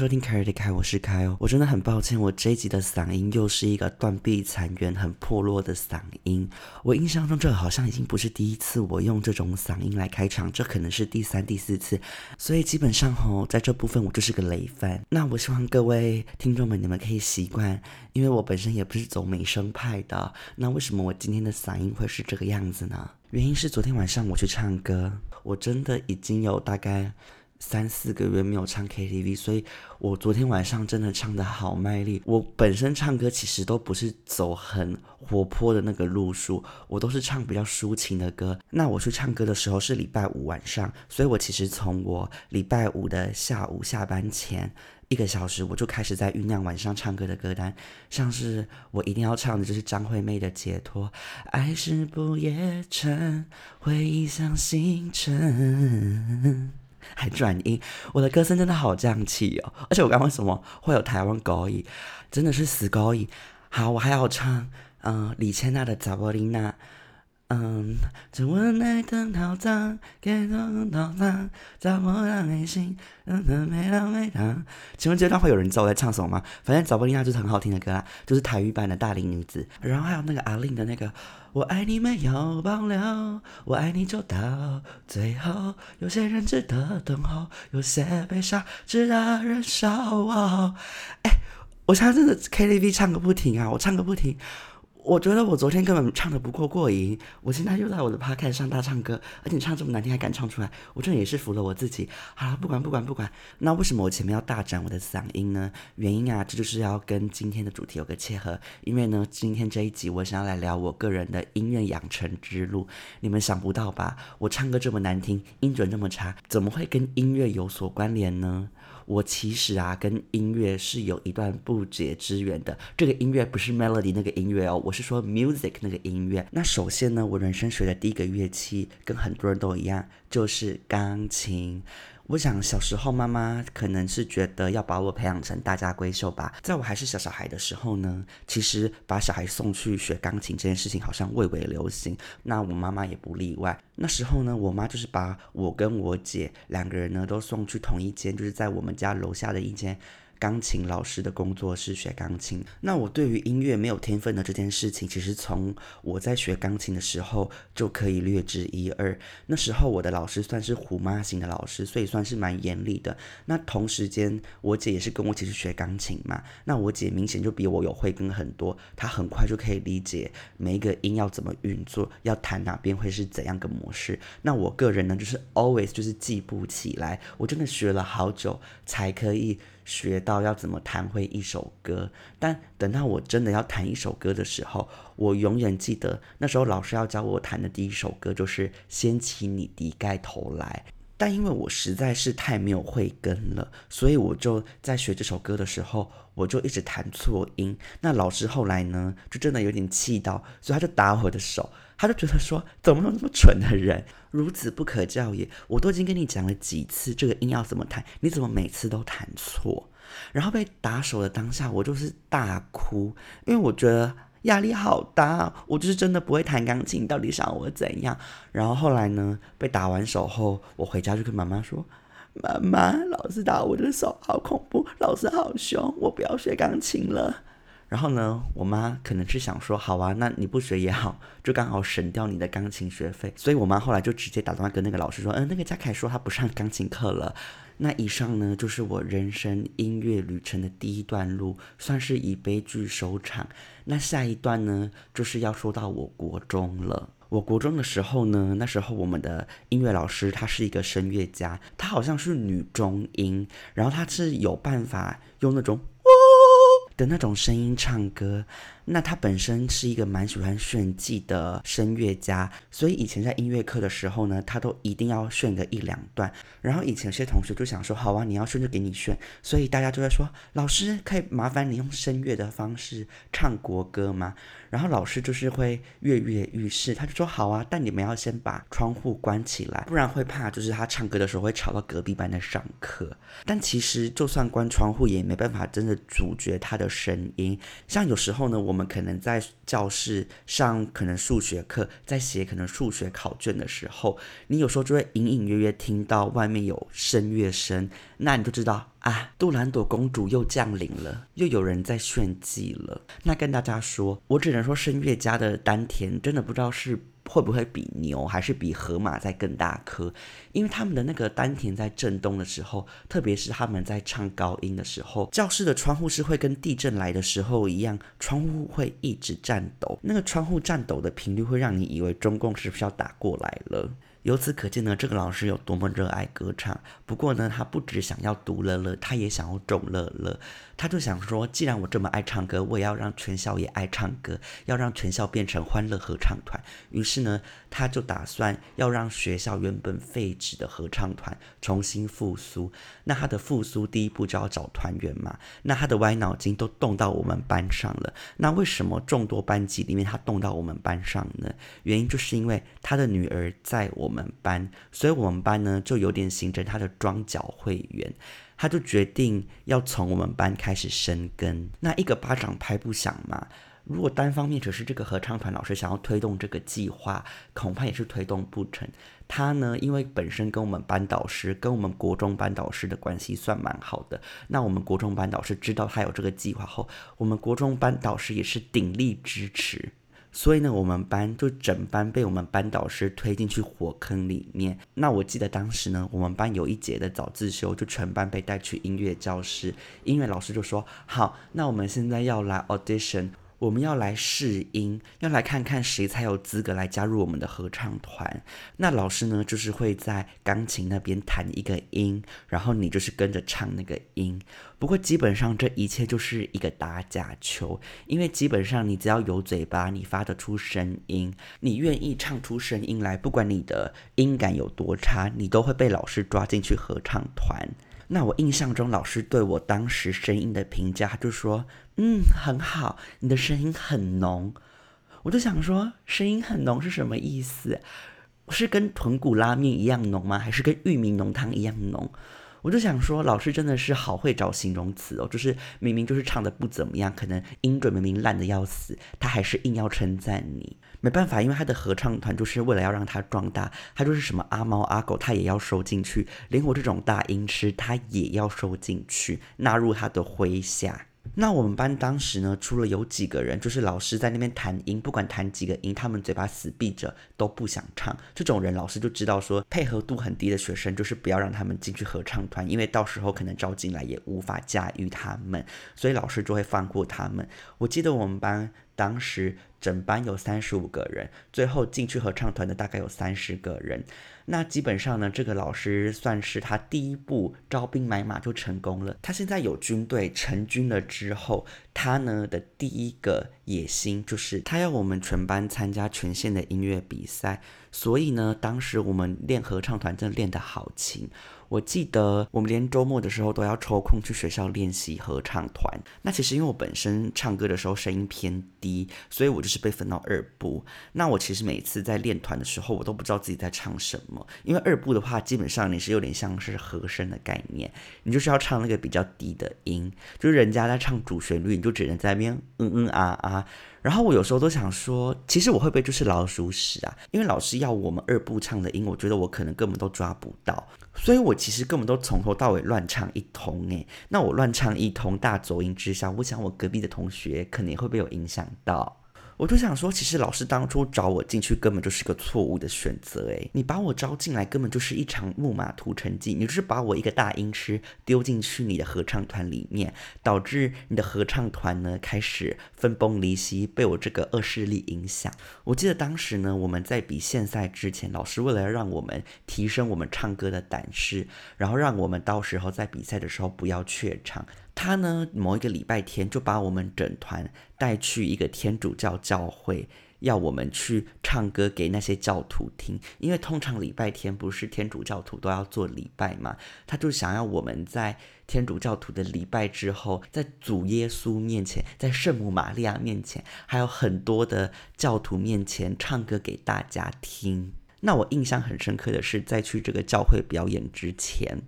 收听凯瑞的凯，我是凯哦。我真的很抱歉，我这一集的嗓音又是一个断壁残垣、很破落的嗓音。我印象中，这好像已经不是第一次我用这种嗓音来开场，这可能是第三、第四次。所以基本上吼，在这部分我就是个累犯。那我希望各位听众们，你们可以习惯，因为我本身也不是走美声派的。那为什么我今天的嗓音会是这个样子呢？原因是昨天晚上我去唱歌，我真的已经有大概。三四个月没有唱 KTV，所以我昨天晚上真的唱的好卖力。我本身唱歌其实都不是走很活泼的那个路数，我都是唱比较抒情的歌。那我去唱歌的时候是礼拜五晚上，所以我其实从我礼拜五的下午下班前一个小时，我就开始在酝酿晚上唱歌的歌单，像是我一定要唱的就是张惠妹的《解脱》，爱是不夜城，回忆像星辰。还转音，我的歌声真的好降气哦！而且我刚刚为什么会有台湾高音，真的是死高音。好，我还要唱，嗯，李千娜的《扎波琳娜》。嗯，这温爱的套餐，给多套餐，找不到内心，嗯嗯，没当没当。请问这段会有人知道我在唱什么吗？反正《找不丽娜》就是很好听的歌啦，就是台语版的大龄女子。然后还有那个阿令的那个，我爱你没有保留，我爱你就到最后。有些人值得等候，有些悲伤值得忍受。哎，我现在真的 KTV 唱个不停啊，我唱个不停。我觉得我昨天根本唱的不够过瘾，我现在又在我的 podcast 上大唱歌，而且唱这么难听还敢唱出来，我这也是服了我自己。好了，不管不管不管，那为什么我前面要大展我的嗓音呢？原因啊，这就是要跟今天的主题有个切合，因为呢，今天这一集我想要来聊我个人的音乐养成之路。你们想不到吧？我唱歌这么难听，音准这么差，怎么会跟音乐有所关联呢？我其实啊，跟音乐是有一段不解之缘的。这个音乐不是 melody 那个音乐哦，我是说 music 那个音乐。那首先呢，我人生学的第一个乐器，跟很多人都一样，就是钢琴。我想小时候妈妈可能是觉得要把我培养成大家闺秀吧。在我还是小小孩的时候呢，其实把小孩送去学钢琴这件事情好像未为流行。那我妈妈也不例外。那时候呢，我妈就是把我跟我姐两个人呢都送去同一间，就是在我们家楼下的一间。钢琴老师的工作是学钢琴。那我对于音乐没有天分的这件事情，其实从我在学钢琴的时候就可以略知一二。那时候我的老师算是虎妈型的老师，所以算是蛮严厉的。那同时间，我姐也是跟我一起学钢琴嘛。那我姐明显就比我有慧根很多，她很快就可以理解每一个音要怎么运作，要弹哪边会是怎样个模式。那我个人呢，就是 always 就是记不起来，我真的学了好久才可以。学到要怎么弹会一首歌，但等到我真的要弹一首歌的时候，我永远记得那时候老师要教我弹的第一首歌就是《掀起你的盖头来》。但因为我实在是太没有慧根了，所以我就在学这首歌的时候，我就一直弹错音。那老师后来呢，就真的有点气到，所以他就打我的手。他就觉得说，怎么有那么蠢的人，孺子不可教也。我都已经跟你讲了几次这个音要怎么弹，你怎么每次都弹错？然后被打手的当下，我就是大哭，因为我觉得压力好大。我就是真的不会弹钢琴，到底想我怎样？然后后来呢，被打完手后，我回家就跟妈妈说：“妈妈，老师打我的手，好恐怖，老师好凶，我不要学钢琴了。”然后呢，我妈可能是想说，好啊，那你不学也好，就刚好省掉你的钢琴学费。所以我妈后来就直接打电话跟那个老师说，嗯，那个嘉凯说他不上钢琴课了。那以上呢，就是我人生音乐旅程的第一段路，算是以悲剧收场。那下一段呢，就是要说到我国中了。我国中的时候呢，那时候我们的音乐老师她是一个声乐家，她好像是女中音，然后她是有办法用那种。的那种声音唱歌，那他本身是一个蛮喜欢炫技的声乐家，所以以前在音乐课的时候呢，他都一定要炫个一两段。然后以前有些同学就想说，好啊，你要炫就给你炫，所以大家就在说，老师可以麻烦你用声乐的方式唱国歌吗？然后老师就是会跃跃欲试，他就说好啊，但你们要先把窗户关起来，不然会怕就是他唱歌的时候会吵到隔壁班的上课。但其实就算关窗户也没办法真的阻绝他的声音。像有时候呢，我们可能在教室上可能数学课，在写可能数学考卷的时候，你有时候就会隐隐约约听到外面有声乐声，那你就知道啊，杜兰朵公主又降临了，又有人在炫技了。那跟大家说，我只能说声乐家的丹田真的不知道是。会不会比牛还是比河马在更大颗？因为他们的那个丹田在震动的时候，特别是他们在唱高音的时候，教室的窗户是会跟地震来的时候一样，窗户会一直颤抖。那个窗户颤抖的频率会让你以为中共是不是要打过来了？由此可见呢，这个老师有多么热爱歌唱。不过呢，他不只想要独乐乐，他也想要众乐乐。他就想说，既然我这么爱唱歌，我也要让全校也爱唱歌，要让全校变成欢乐合唱团。于是呢，他就打算要让学校原本废止的合唱团重新复苏。那他的复苏第一步就要找团员嘛。那他的歪脑筋都动到我们班上了。那为什么众多班级里面他动到我们班上呢？原因就是因为他的女儿在我们班，所以我们班呢就有点形成他的庄脚会员。他就决定要从我们班开始生根，那一个巴掌拍不响嘛。如果单方面只是这个合唱团老师想要推动这个计划，恐怕也是推动不成。他呢，因为本身跟我们班导师、跟我们国中班导师的关系算蛮好的，那我们国中班导师知道他有这个计划后，我们国中班导师也是鼎力支持。所以呢，我们班就整班被我们班导师推进去火坑里面。那我记得当时呢，我们班有一节的早自修，就全班被带去音乐教室。音乐老师就说：“好，那我们现在要来 audition。”我们要来试音，要来看看谁才有资格来加入我们的合唱团。那老师呢，就是会在钢琴那边弹一个音，然后你就是跟着唱那个音。不过基本上这一切就是一个打假球，因为基本上你只要有嘴巴，你发得出声音，你愿意唱出声音来，不管你的音感有多差，你都会被老师抓进去合唱团。那我印象中，老师对我当时声音的评价，就说：“嗯，很好，你的声音很浓。”我就想说，声音很浓是什么意思？是跟豚骨拉面一样浓吗？还是跟玉米浓汤一样浓？我就想说，老师真的是好会找形容词哦，就是明明就是唱的不怎么样，可能音准明明烂的要死，他还是硬要称赞你。没办法，因为他的合唱团就是为了要让他壮大，他就是什么阿猫阿狗，他也要收进去，连我这种大音痴，他也要收进去，纳入他的麾下。那我们班当时呢，除了有几个人，就是老师在那边弹音，不管弹几个音，他们嘴巴死闭着都不想唱。这种人，老师就知道说，配合度很低的学生，就是不要让他们进去合唱团，因为到时候可能招进来也无法驾驭他们，所以老师就会放过他们。我记得我们班当时。整班有三十五个人，最后进去合唱团的大概有三十个人。那基本上呢，这个老师算是他第一步招兵买马就成功了。他现在有军队成军了之后，他呢的第一个野心就是他要我们全班参加全县的音乐比赛。所以呢，当时我们练合唱团真的练得好勤。我记得我们连周末的时候都要抽空去学校练习合唱团。那其实因为我本身唱歌的时候声音偏低，所以我就是被分到二部。那我其实每次在练团的时候，我都不知道自己在唱什么。因为二部的话，基本上你是有点像是和声的概念，你就是要唱那个比较低的音，就是人家在唱主旋律，你就只能在那边嗯嗯啊啊。然后我有时候都想说，其实我会不会就是老鼠屎啊？因为老师要我们二部唱的音，我觉得我可能根本都抓不到，所以我其实根本都从头到尾乱唱一通诶。那我乱唱一通，大走音之下，我想我隔壁的同学肯定会被我影响到。我就想说，其实老师当初找我进去根本就是个错误的选择，诶，你把我招进来根本就是一场木马屠城记，你就是把我一个大音痴丢进去你的合唱团里面，导致你的合唱团呢开始分崩离析，被我这个恶势力影响。我记得当时呢，我们在比现赛之前，老师为了让我们提升我们唱歌的胆识，然后让我们到时候在比赛的时候不要怯场。他呢，某一个礼拜天就把我们整团带去一个天主教教会，要我们去唱歌给那些教徒听。因为通常礼拜天不是天主教徒都要做礼拜嘛，他就想要我们在天主教徒的礼拜之后，在主耶稣面前，在圣母玛利亚面前，还有很多的教徒面前唱歌给大家听。那我印象很深刻的是，在去这个教会表演之前，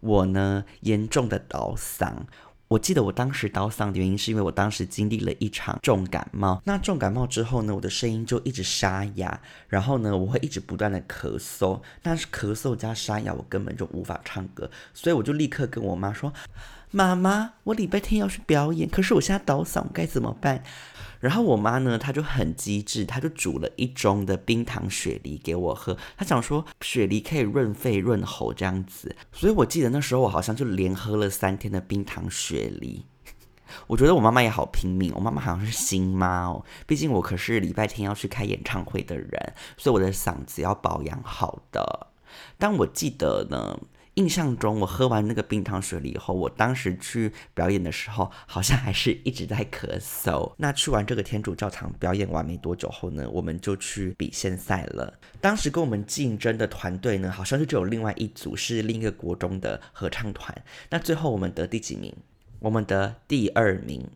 我呢严重的倒嗓。我记得我当时倒嗓的原因是因为我当时经历了一场重感冒。那重感冒之后呢，我的声音就一直沙哑，然后呢，我会一直不断的咳嗽。但是咳嗽加沙哑，我根本就无法唱歌，所以我就立刻跟我妈说：“妈妈，我礼拜天要去表演，可是我现在倒嗓，该怎么办？”然后我妈呢，她就很机智，她就煮了一盅的冰糖雪梨给我喝。她想说雪梨可以润肺润喉这样子，所以我记得那时候我好像就连喝了三天的冰糖雪梨。我觉得我妈妈也好拼命，我妈妈好像是新妈哦，毕竟我可是礼拜天要去开演唱会的人，所以我的嗓子要保养好的。但我记得呢。印象中，我喝完那个冰糖水了以后，我当时去表演的时候，好像还是一直在咳嗽。那去完这个天主教堂表演完没多久后呢，我们就去比现赛了。当时跟我们竞争的团队呢，好像是只有另外一组是另一个国中的合唱团。那最后我们得第几名？我们得第二名。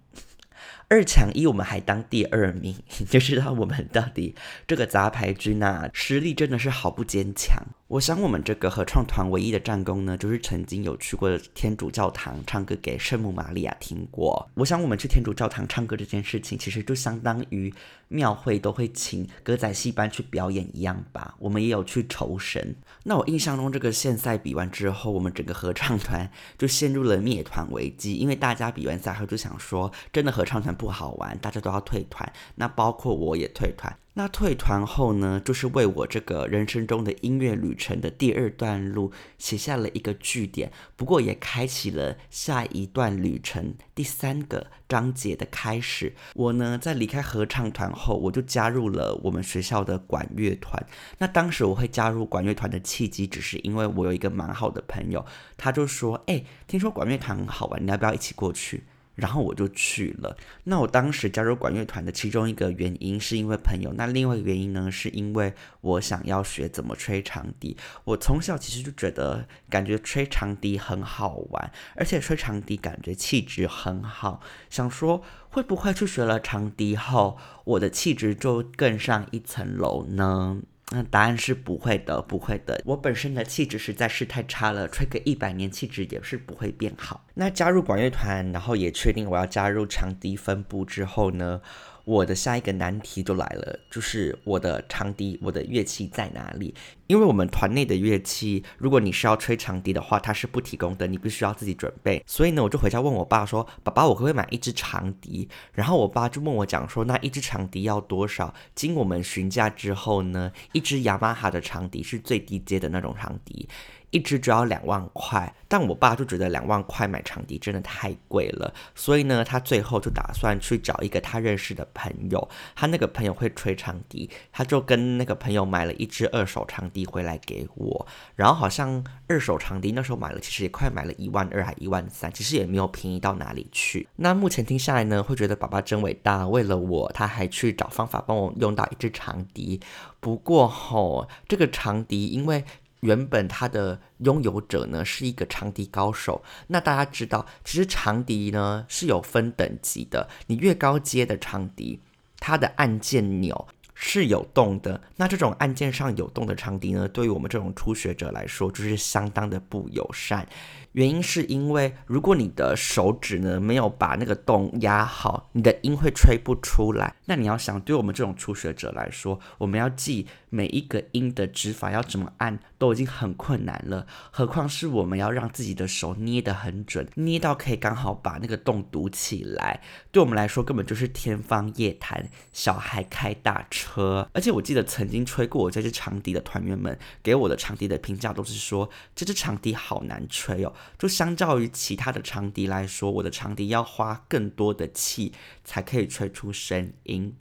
二强一，我们还当第二名，就知道我们到底这个杂牌军啊，实力真的是好不坚强。我想我们这个合唱团唯一的战功呢，就是曾经有去过天主教堂唱歌给圣母玛利亚听过。我想我们去天主教堂唱歌这件事情，其实就相当于庙会都会请歌仔戏班去表演一样吧。我们也有去酬神。那我印象中，这个现赛比完之后，我们整个合唱团就陷入了灭团危机，因为大家比完赛后就想说，真的合唱团。不好玩，大家都要退团，那包括我也退团。那退团后呢，就是为我这个人生中的音乐旅程的第二段路写下了一个句点，不过也开启了下一段旅程第三个章节的开始。我呢，在离开合唱团后，我就加入了我们学校的管乐团。那当时我会加入管乐团的契机，只是因为我有一个蛮好的朋友，他就说：“哎，听说管乐团很好玩，你要不要一起过去？”然后我就去了。那我当时加入管乐团的其中一个原因是因为朋友，那另外一个原因呢，是因为我想要学怎么吹长笛。我从小其实就觉得，感觉吹长笛很好玩，而且吹长笛感觉气质很好。想说会不会去学了长笛后，我的气质就更上一层楼呢？那答案是不会的，不会的。我本身的气质实在是太差了，吹个一百年气质也是不会变好。那加入管乐团，然后也确定我要加入长笛分部之后呢？我的下一个难题就来了，就是我的长笛，我的乐器在哪里？因为我们团内的乐器，如果你是要吹长笛的话，它是不提供的，你必须要自己准备。所以呢，我就回家问我爸说：“爸爸，我可不可以买一支长笛？”然后我爸就问我讲说：“那一支长笛要多少？”经我们询价之后呢，一支雅马哈的长笛是最低阶的那种长笛。一支只要两万块，但我爸就觉得两万块买长笛真的太贵了，所以呢，他最后就打算去找一个他认识的朋友，他那个朋友会吹长笛，他就跟那个朋友买了一支二手长笛回来给我，然后好像二手长笛那时候买了，其实也快买了一万二还一万三，其实也没有便宜到哪里去。那目前听下来呢，会觉得爸爸真伟大，为了我，他还去找方法帮我用到一支长笛。不过吼，这个长笛因为。原本它的拥有者呢是一个长笛高手，那大家知道，其实长笛呢是有分等级的，你越高阶的长笛，它的按键钮是有动的，那这种按键上有动的长笛呢，对于我们这种初学者来说，就是相当的不友善。原因是因为，如果你的手指呢没有把那个洞压好，你的音会吹不出来。那你要想，对我们这种初学者来说，我们要记每一个音的指法要怎么按，都已经很困难了。何况是我们要让自己的手捏得很准，捏到可以刚好把那个洞堵起来，对我们来说根本就是天方夜谭。小孩开大车，而且我记得曾经吹过我这支长笛的团员们给我的长笛的评价都是说，这支长笛好难吹哦。就相较于其他的长笛来说，我的长笛要花更多的气才可以吹出声音，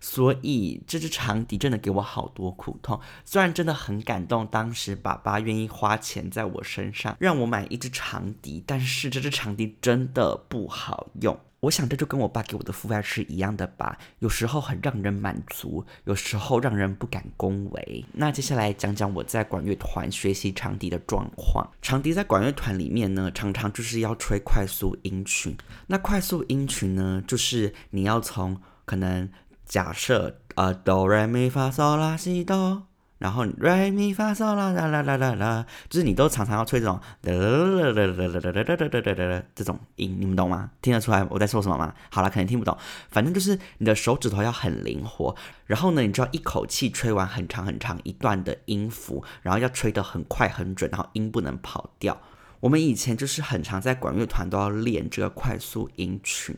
所以这支长笛真的给我好多苦痛。虽然真的很感动，当时爸爸愿意花钱在我身上让我买一支长笛，但是这支长笛真的不好用。我想这就跟我爸给我的父爱是一样的吧，有时候很让人满足，有时候让人不敢恭维。那接下来讲讲我在管乐团学习长笛的状况。长笛在管乐团里面呢，常常就是要吹快速音群。那快速音群呢，就是你要从可能假设啊哆来咪发嗦啦西哆，然后来咪发嗦啦啦啦啦啦，就是你都常常要吹这种啦啦啦啦啦啦啦啦啦啦啦这种音，你们懂吗？听得出来我在说什么吗？好了，可能听不懂，反正就是你的手指头要很灵活，然后呢，你就要一口气吹完很长很长一段的音符，然后要吹得很快很准，然后音不能跑调。我们以前就是很常在管乐团都要练这个快速音群，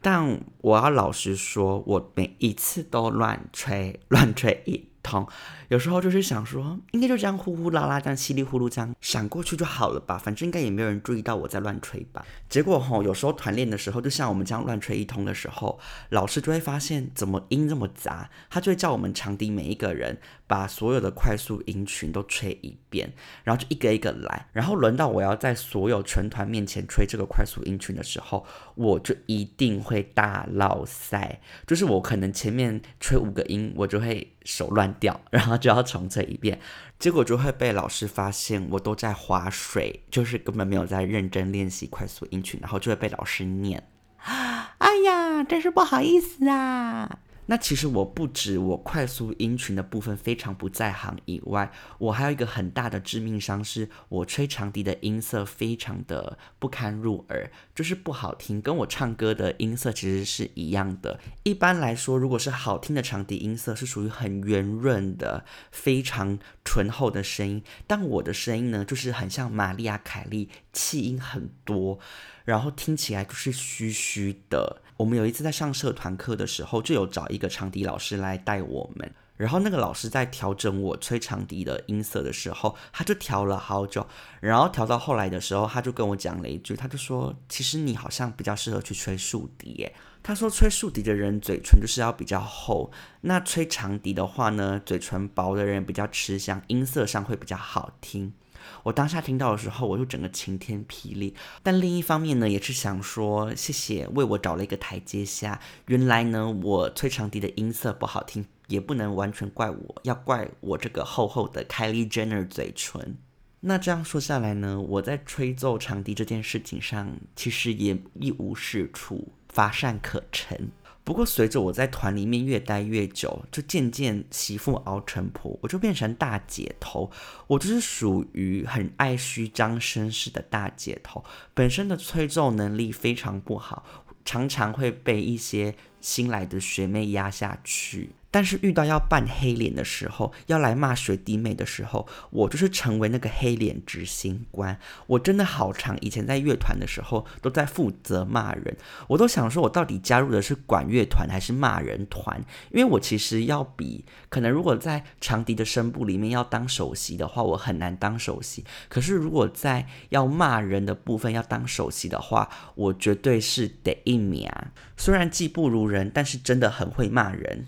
但我要老实说，我每一次都乱吹，乱吹一通。有时候就是想说，应该就这样呼呼啦啦，这样稀里呼噜这样闪过去就好了吧，反正应该也没有人注意到我在乱吹吧。结果吼，有时候团练的时候，就像我们这样乱吹一通的时候，老师就会发现怎么音这么杂，他就会叫我们长笛每一个人把所有的快速音群都吹一遍，然后就一个一个来，然后轮到我要在所有全团面前吹这个快速音群的时候，我就一定会大落塞，就是我可能前面吹五个音，我就会手乱掉，然后。就要重吹一遍，结果就会被老师发现我都在划水，就是根本没有在认真练习快速音群，然后就会被老师念。哎呀，真是不好意思啊！那其实我不止我快速音群的部分非常不在行以外，我还有一个很大的致命伤，是我吹长笛的音色非常的不堪入耳，就是不好听，跟我唱歌的音色其实是一样的。一般来说，如果是好听的长笛音色，是属于很圆润的、非常醇厚的声音，但我的声音呢，就是很像玛丽亚凯莉，气音很多，然后听起来就是虚虚的。我们有一次在上社团课的时候，就有找一个长笛老师来带我们。然后那个老师在调整我吹长笛的音色的时候，他就调了好久。然后调到后来的时候，他就跟我讲了一句，他就说：“其实你好像比较适合去吹竖笛。”。他说：“吹竖笛的人嘴唇就是要比较厚，那吹长笛的话呢，嘴唇薄的人比较吃香，音色上会比较好听。”我当下听到的时候，我就整个晴天霹雳。但另一方面呢，也是想说谢谢为我找了一个台阶下。原来呢，我吹长笛的音色不好听，也不能完全怪我，要怪我这个厚厚的 Kylie Jenner 嘴唇。那这样说下来呢，我在吹奏长笛这件事情上，其实也一无是处，乏善可陈。不过，随着我在团里面越待越久，就渐渐媳妇熬成婆，我就变成大姐头。我就是属于很爱虚张声势的大姐头，本身的催奏能力非常不好，常常会被一些新来的学妹压下去。但是遇到要扮黑脸的时候，要来骂学弟妹的时候，我就是成为那个黑脸执行官。我真的好长，以前在乐团的时候都在负责骂人，我都想说，我到底加入的是管乐团还是骂人团？因为我其实要比可能如果在长笛的声部里面要当首席的话，我很难当首席。可是如果在要骂人的部分要当首席的话，我绝对是得一名。虽然技不如人，但是真的很会骂人。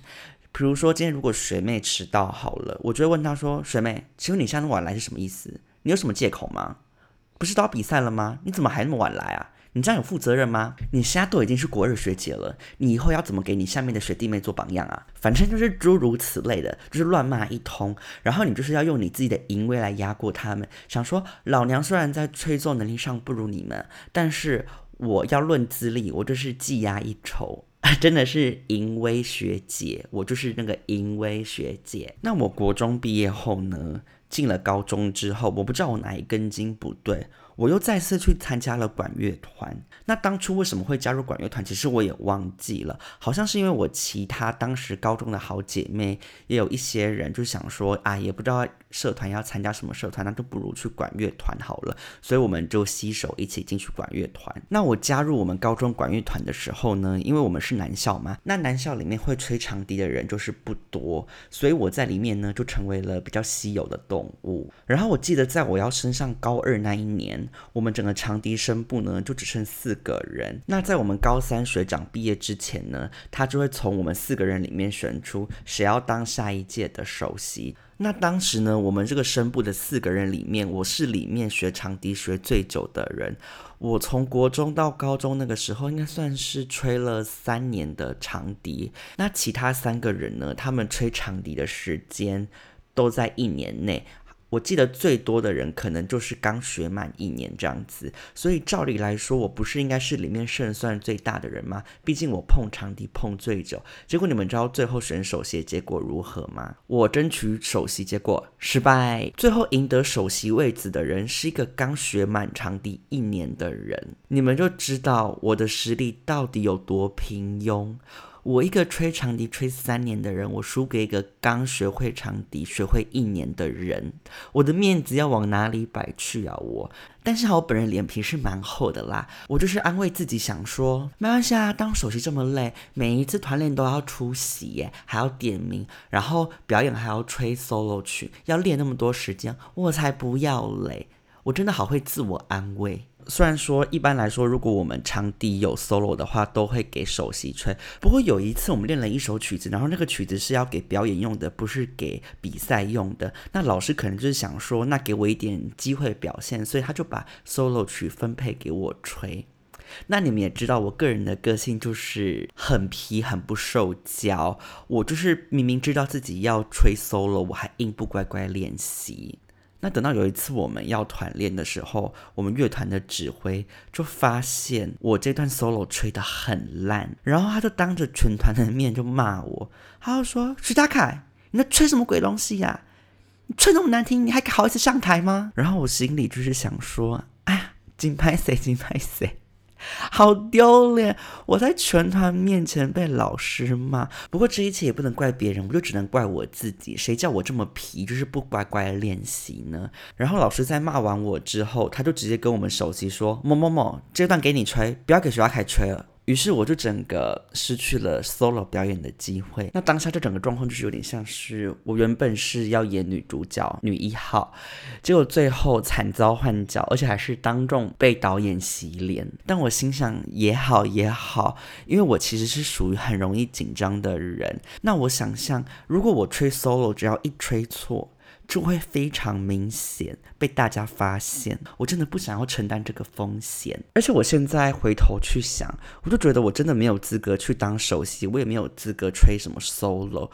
比如说，今天如果学妹迟到好了，我就会问她说：“学妹，请问你现在晚来是什么意思？你有什么借口吗？不是都要比赛了吗？你怎么还那么晚来啊？你这样有负责任吗？你现在都已经是国二学姐了，你以后要怎么给你下面的学弟妹做榜样啊？反正就是诸如此类的，就是乱骂一通，然后你就是要用你自己的淫威来压过他们，想说老娘虽然在吹奏能力上不如你们，但是我要论资历，我就是技压一筹。” 真的是淫威学姐，我就是那个淫威学姐。那我国中毕业后呢，进了高中之后，我不知道我哪一根筋不对。我又再次去参加了管乐团。那当初为什么会加入管乐团？其实我也忘记了，好像是因为我其他当时高中的好姐妹也有一些人就想说啊，也不知道社团要参加什么社团，那就不如去管乐团好了。所以我们就携手一起进去管乐团。那我加入我们高中管乐团的时候呢，因为我们是男校嘛，那男校里面会吹长笛的人就是不多，所以我在里面呢就成为了比较稀有的动物。然后我记得在我要升上高二那一年。我们整个长笛声部呢，就只剩四个人。那在我们高三学长毕业之前呢，他就会从我们四个人里面选出谁要当下一届的首席。那当时呢，我们这个声部的四个人里面，我是里面学长笛学最久的人。我从国中到高中那个时候，应该算是吹了三年的长笛。那其他三个人呢，他们吹长笛的时间都在一年内。我记得最多的人可能就是刚学满一年这样子，所以照理来说，我不是应该是里面胜算最大的人吗？毕竟我碰长笛碰最久。结果你们知道最后选首席结果如何吗？我争取首席结果失败，最后赢得首席位子的人是一个刚学满长笛一年的人，你们就知道我的实力到底有多平庸。我一个吹长笛吹三年的人，我输给一个刚学会长笛学会一年的人，我的面子要往哪里摆去啊？我，但是我本人脸皮是蛮厚的啦，我就是安慰自己想说，没关系啊，当首席这么累，每一次团练都要出席耶，还要点名，然后表演还要吹 solo 曲，要练那么多时间，我才不要嘞！我真的好会自我安慰。虽然说一般来说，如果我们场地有 solo 的话，都会给首席吹。不过有一次我们练了一首曲子，然后那个曲子是要给表演用的，不是给比赛用的。那老师可能就是想说，那给我一点机会表现，所以他就把 solo 曲分配给我吹。那你们也知道，我个人的个性就是很皮、很不受教。我就是明明知道自己要吹 solo，我还硬不乖乖练习。那等到有一次我们要团练的时候，我们乐团的指挥就发现我这段 solo 吹得很烂，然后他就当着全团的面就骂我，他就说：“徐佳凯，你在吹什么鬼东西呀？你吹那么难听，你还好意思上台吗？”然后我心里就是想说：“哎，金拍谁？金拍谁？”好丢脸！我在全团面前被老师骂。不过这一切也不能怪别人，我就只能怪我自己。谁叫我这么皮，就是不乖乖练习呢？然后老师在骂完我之后，他就直接跟我们首席说：“某某某，这段给你吹，不要给徐阿凯吹了。”于是我就整个失去了 solo 表演的机会。那当下这整个状况就是有点像是我原本是要演女主角女一号，结果最后惨遭换角，而且还是当众被导演洗脸。但我心想也好也好，因为我其实是属于很容易紧张的人。那我想象，如果我吹 solo，只要一吹错。就会非常明显被大家发现，我真的不想要承担这个风险。而且我现在回头去想，我就觉得我真的没有资格去当首席，我也没有资格吹什么 solo，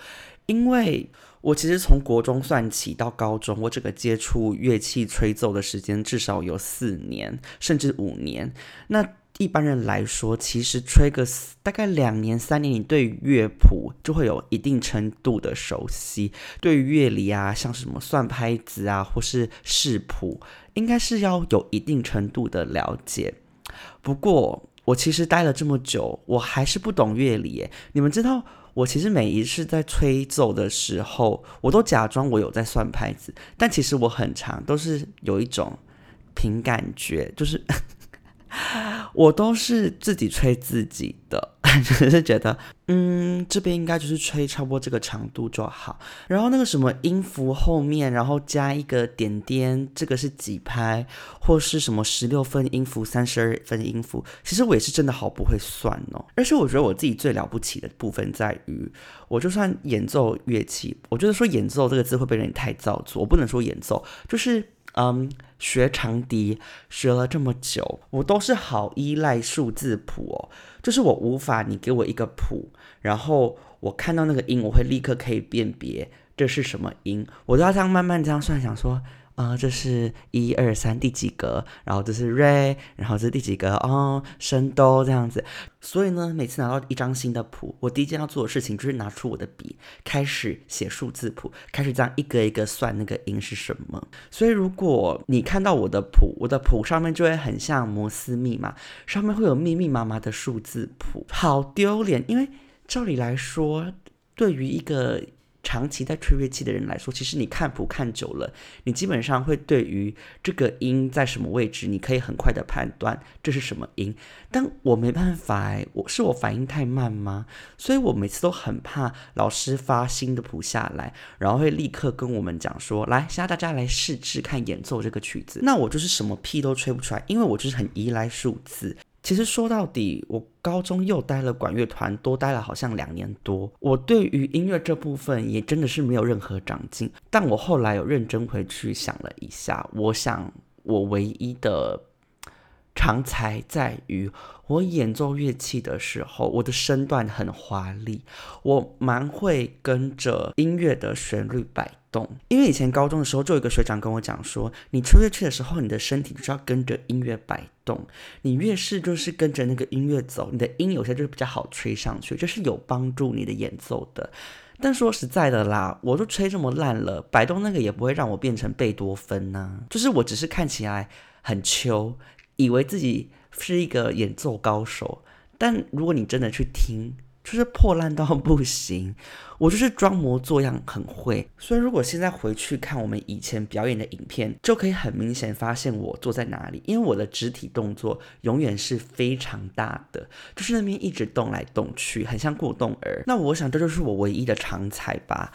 因为我其实从国中算起到高中，我这个接触乐器吹奏的时间至少有四年，甚至五年。那一般人来说，其实吹个大概两年、三年，你对乐谱就会有一定程度的熟悉。对于乐理啊，像什么算拍子啊，或是视谱，应该是要有一定程度的了解。不过，我其实待了这么久，我还是不懂乐理。你们知道，我其实每一次在吹奏的时候，我都假装我有在算拍子，但其实我很长都是有一种凭感觉，就是。我都是自己吹自己的，只是觉得，嗯，这边应该就是吹差不多这个长度就好。然后那个什么音符后面，然后加一个点点，这个是几拍，或是什么十六分音符、三十二分音符，其实我也是真的好不会算哦。而且我觉得我自己最了不起的部分在于，我就算演奏乐器，我觉得说演奏这个字会被人太造作，我不能说演奏，就是。嗯，学长笛学了这么久，我都是好依赖数字谱哦。就是我无法，你给我一个谱，然后我看到那个音，我会立刻可以辨别这是什么音，我都要这样慢慢这样算，想说。啊，这是一二三第几格，然后这是 re，然后这是第几格哦，升哆这样子。所以呢，每次拿到一张新的谱，我第一件要做的事情就是拿出我的笔，开始写数字谱，开始这样一个一个算那个音是什么。所以如果你看到我的谱，我的谱上面就会很像摩斯密码，上面会有密密麻麻的数字谱，好丢脸。因为照理来说，对于一个长期在吹乐器的人来说，其实你看谱看久了，你基本上会对于这个音在什么位置，你可以很快的判断这是什么音。但我没办法，我是我反应太慢吗？所以我每次都很怕老师发新的谱下来，然后会立刻跟我们讲说，来，现在大家来试试看演奏这个曲子。那我就是什么屁都吹不出来，因为我就是很依赖数字。其实说到底，我高中又待了管乐团，多待了好像两年多。我对于音乐这部分也真的是没有任何长进。但我后来有认真回去想了一下，我想我唯一的长才在于，我演奏乐器的时候，我的身段很华丽，我蛮会跟着音乐的旋律摆动。因为以前高中的时候，就有一个学长跟我讲说，你吹乐器的时候，你的身体就是要跟着音乐摆动，你越是就是跟着那个音乐走，你的音有些就是比较好吹上去，就是有帮助你的演奏的。但说实在的啦，我都吹这么烂了，摆动那个也不会让我变成贝多芬呐，就是我只是看起来很秋。以为自己是一个演奏高手，但如果你真的去听，就是破烂到不行。我就是装模作样很会，所以如果现在回去看我们以前表演的影片，就可以很明显发现我坐在哪里，因为我的肢体动作永远是非常大的，就是那边一直动来动去，很像过动儿。那我想这就是我唯一的长才吧。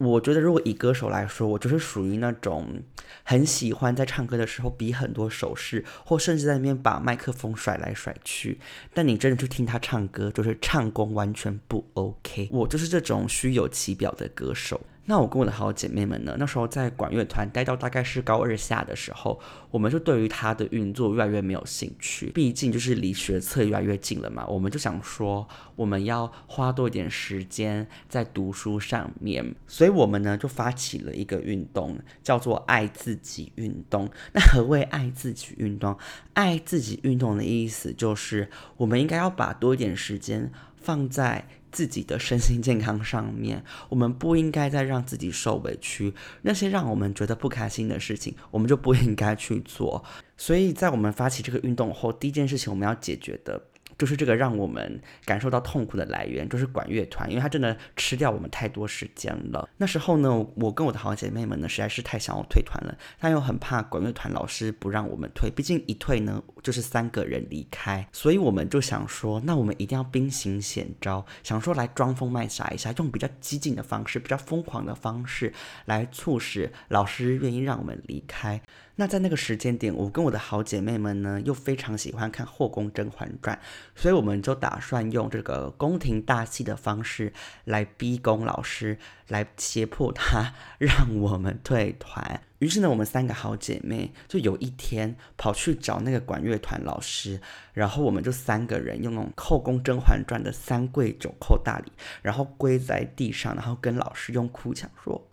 我觉得，如果以歌手来说，我就是属于那种很喜欢在唱歌的时候比很多手势，或甚至在那边把麦克风甩来甩去。但你真的去听他唱歌，就是唱功完全不 OK。我就是这种虚有其表的歌手。那我跟我的好姐妹们呢？那时候在管乐团待到大概是高二下的时候，我们就对于它的运作越来越没有兴趣。毕竟就是离学测越来越近了嘛，我们就想说我们要花多一点时间在读书上面。所以我们呢就发起了一个运动，叫做“爱自己运动”。那何谓爱自己运动？爱自己运动的意思就是我们应该要把多一点时间放在。自己的身心健康上面，我们不应该再让自己受委屈。那些让我们觉得不开心的事情，我们就不应该去做。所以在我们发起这个运动后，第一件事情我们要解决的。就是这个让我们感受到痛苦的来源，就是管乐团，因为它真的吃掉我们太多时间了。那时候呢，我跟我的好姐妹们呢，实在是太想要退团了，但又很怕管乐团老师不让我们退，毕竟一退呢就是三个人离开，所以我们就想说，那我们一定要兵行险招，想说来装疯卖傻一下，用比较激进的方式，比较疯狂的方式来促使老师愿意让我们离开。那在那个时间点，我跟我的好姐妹们呢，又非常喜欢看《后宫甄嬛传》，所以我们就打算用这个宫廷大戏的方式来逼宫老师，来胁迫他 让我们退团。于是呢，我们三个好姐妹就有一天跑去找那个管乐团老师，然后我们就三个人用那种《后宫甄嬛传》的三跪九叩大礼，然后跪在地上，然后跟老师用哭腔说。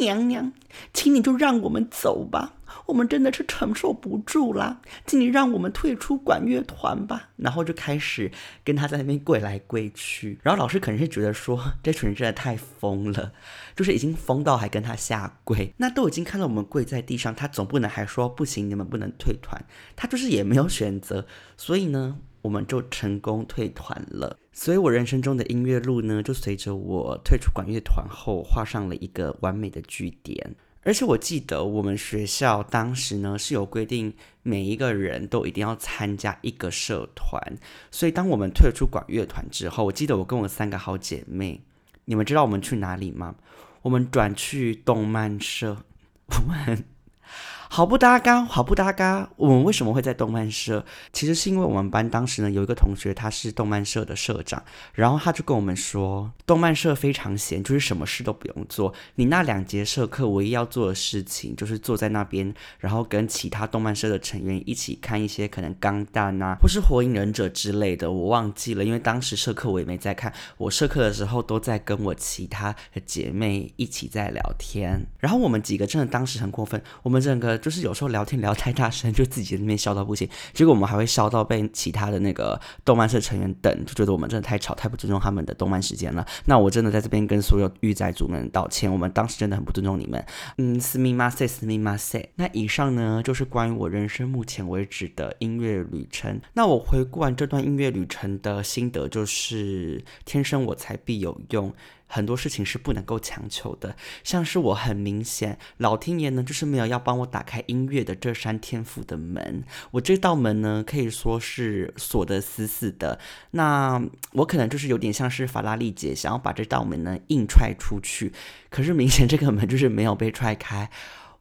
娘娘，请你就让我们走吧，我们真的是承受不住啦，请你让我们退出管乐团吧。然后就开始跟他在那边跪来跪去，然后老师可能是觉得说这群人真的太疯了，就是已经疯到还跟他下跪。那都已经看到我们跪在地上，他总不能还说不行，你们不能退团。他就是也没有选择，所以呢。我们就成功退团了，所以我人生中的音乐路呢，就随着我退出管乐团后，画上了一个完美的句点。而且我记得我们学校当时呢是有规定，每一个人都一定要参加一个社团。所以当我们退出管乐团之后，我记得我跟我三个好姐妹，你们知道我们去哪里吗？我们转去动漫社，我们。好不搭嘎，好不搭嘎。我们为什么会在动漫社？其实是因为我们班当时呢有一个同学，他是动漫社的社长，然后他就跟我们说，动漫社非常闲，就是什么事都不用做。你那两节社课唯一要做的事情，就是坐在那边，然后跟其他动漫社的成员一起看一些可能钢弹啊，或是火影忍者之类的。我忘记了，因为当时社课我也没在看。我社课的时候都在跟我其他的姐妹一起在聊天。然后我们几个真的当时很过分，我们整个。就是有时候聊天聊太大声，就自己在那边笑到不行，结果我们还会笑到被其他的那个动漫社成员等，就觉得我们真的太吵，太不尊重他们的动漫时间了。那我真的在这边跟所有御宅族们道歉，我们当时真的很不尊重你们。嗯，斯密马塞，斯密马塞。那以上呢，就是关于我人生目前为止的音乐旅程。那我回顾完这段音乐旅程的心得，就是天生我材必有用。很多事情是不能够强求的，像是我很明显，老天爷呢就是没有要帮我打开音乐的这扇天赋的门，我这道门呢可以说是锁得死死的。那我可能就是有点像是法拉利姐想要把这道门呢硬踹出去，可是明显这个门就是没有被踹开，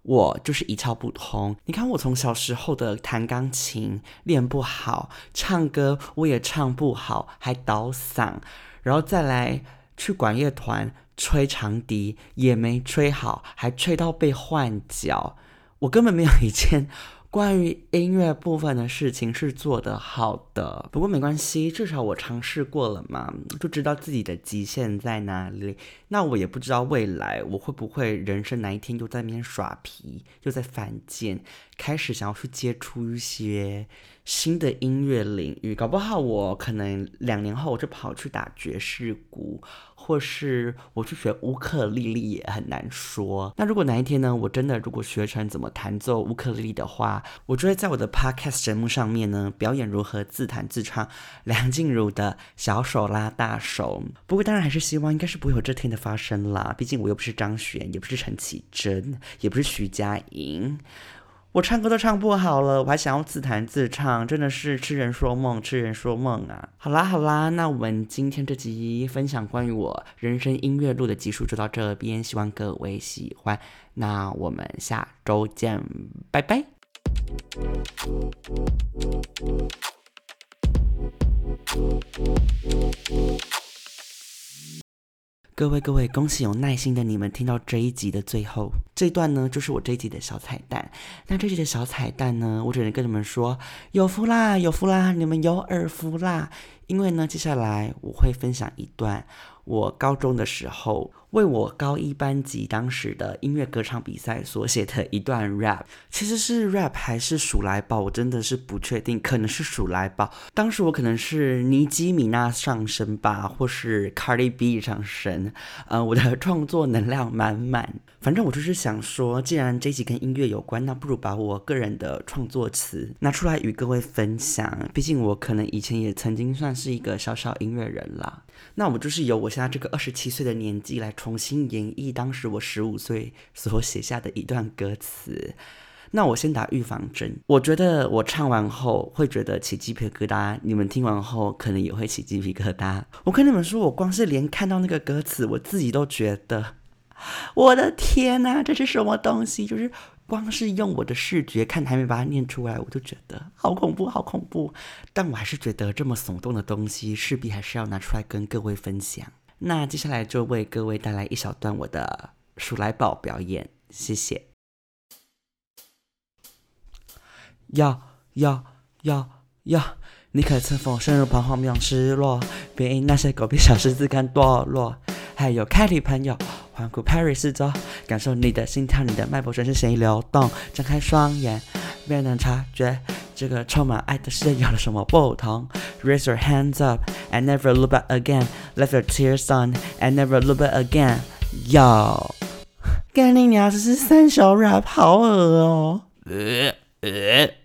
我就是一窍不通。你看我从小时候的弹钢琴练不好，唱歌我也唱不好，还倒嗓，然后再来。去管乐团吹长笛也没吹好，还吹到被换脚。我根本没有一件关于音乐部分的事情是做得好的，不过没关系，至少我尝试过了嘛，就知道自己的极限在哪里。那我也不知道未来我会不会人生哪一天又在那边耍皮，又在犯贱，开始想要去接触一些新的音乐领域。搞不好我可能两年后我就跑去打爵士鼓，或是我去学乌克丽丽也很难说。那如果哪一天呢，我真的如果学成怎么弹奏乌克丽丽的话，我就会在我的 podcast 节目上面呢表演如何自弹自唱梁静茹的小手拉大手。不过当然还是希望应该是不会有这天的。发生啦，毕竟我又不是张悬，也不是陈绮贞，也不是徐佳莹，我唱歌都唱不好了，我还想要自弹自唱，真的是痴人说梦，痴人说梦啊！好啦好啦，那我们今天这集分享关于我人生音乐路的集数就到这边，希望各位喜欢，那我们下周见，拜拜。各位各位，恭喜有耐心的你们听到这一集的最后这段呢，就是我这一集的小彩蛋。那这集的小彩蛋呢，我只能跟你们说，有福啦，有福啦，你们有耳福啦。因为呢，接下来我会分享一段我高中的时候。为我高一班级当时的音乐歌唱比赛所写的一段 rap，其实是 rap 还是数来宝，我真的是不确定，可能是数来宝。当时我可能是尼基米娜上身吧，或是 Cardi B 上身，呃，我的创作能量满满。反正我就是想想说，既然这集跟音乐有关，那不如把我个人的创作词拿出来与各位分享。毕竟我可能以前也曾经算是一个小小音乐人啦。那我就是由我现在这个二十七岁的年纪来重新演绎当时我十五岁所写下的一段歌词。那我先打预防针，我觉得我唱完后会觉得起鸡皮疙瘩，你们听完后可能也会起鸡皮疙瘩。我跟你们说，我光是连看到那个歌词，我自己都觉得，我的天哪，这是什么东西？就是。光是用我的视觉看，还没把它念出来，我就觉得好恐怖，好恐怖。但我还是觉得这么耸动的东西，势必还是要拿出来跟各位分享。那接下来就为各位带来一小段我的鼠来宝表演，谢谢。要要要要，你可曾否深入彷徨迷惘失落，别因那些狗屁小事自甘堕落？还有凯里朋友。环顾 Paris 四周，感受你的心跳，你的脉搏声是谁流动？张开双眼，没能察觉这个充满爱的世界有了什么不同？Raise your hands up and never look back again. Let your tears on and never look back again. Yo，干你娘！这是三小 rap，好恶哦。呃呃。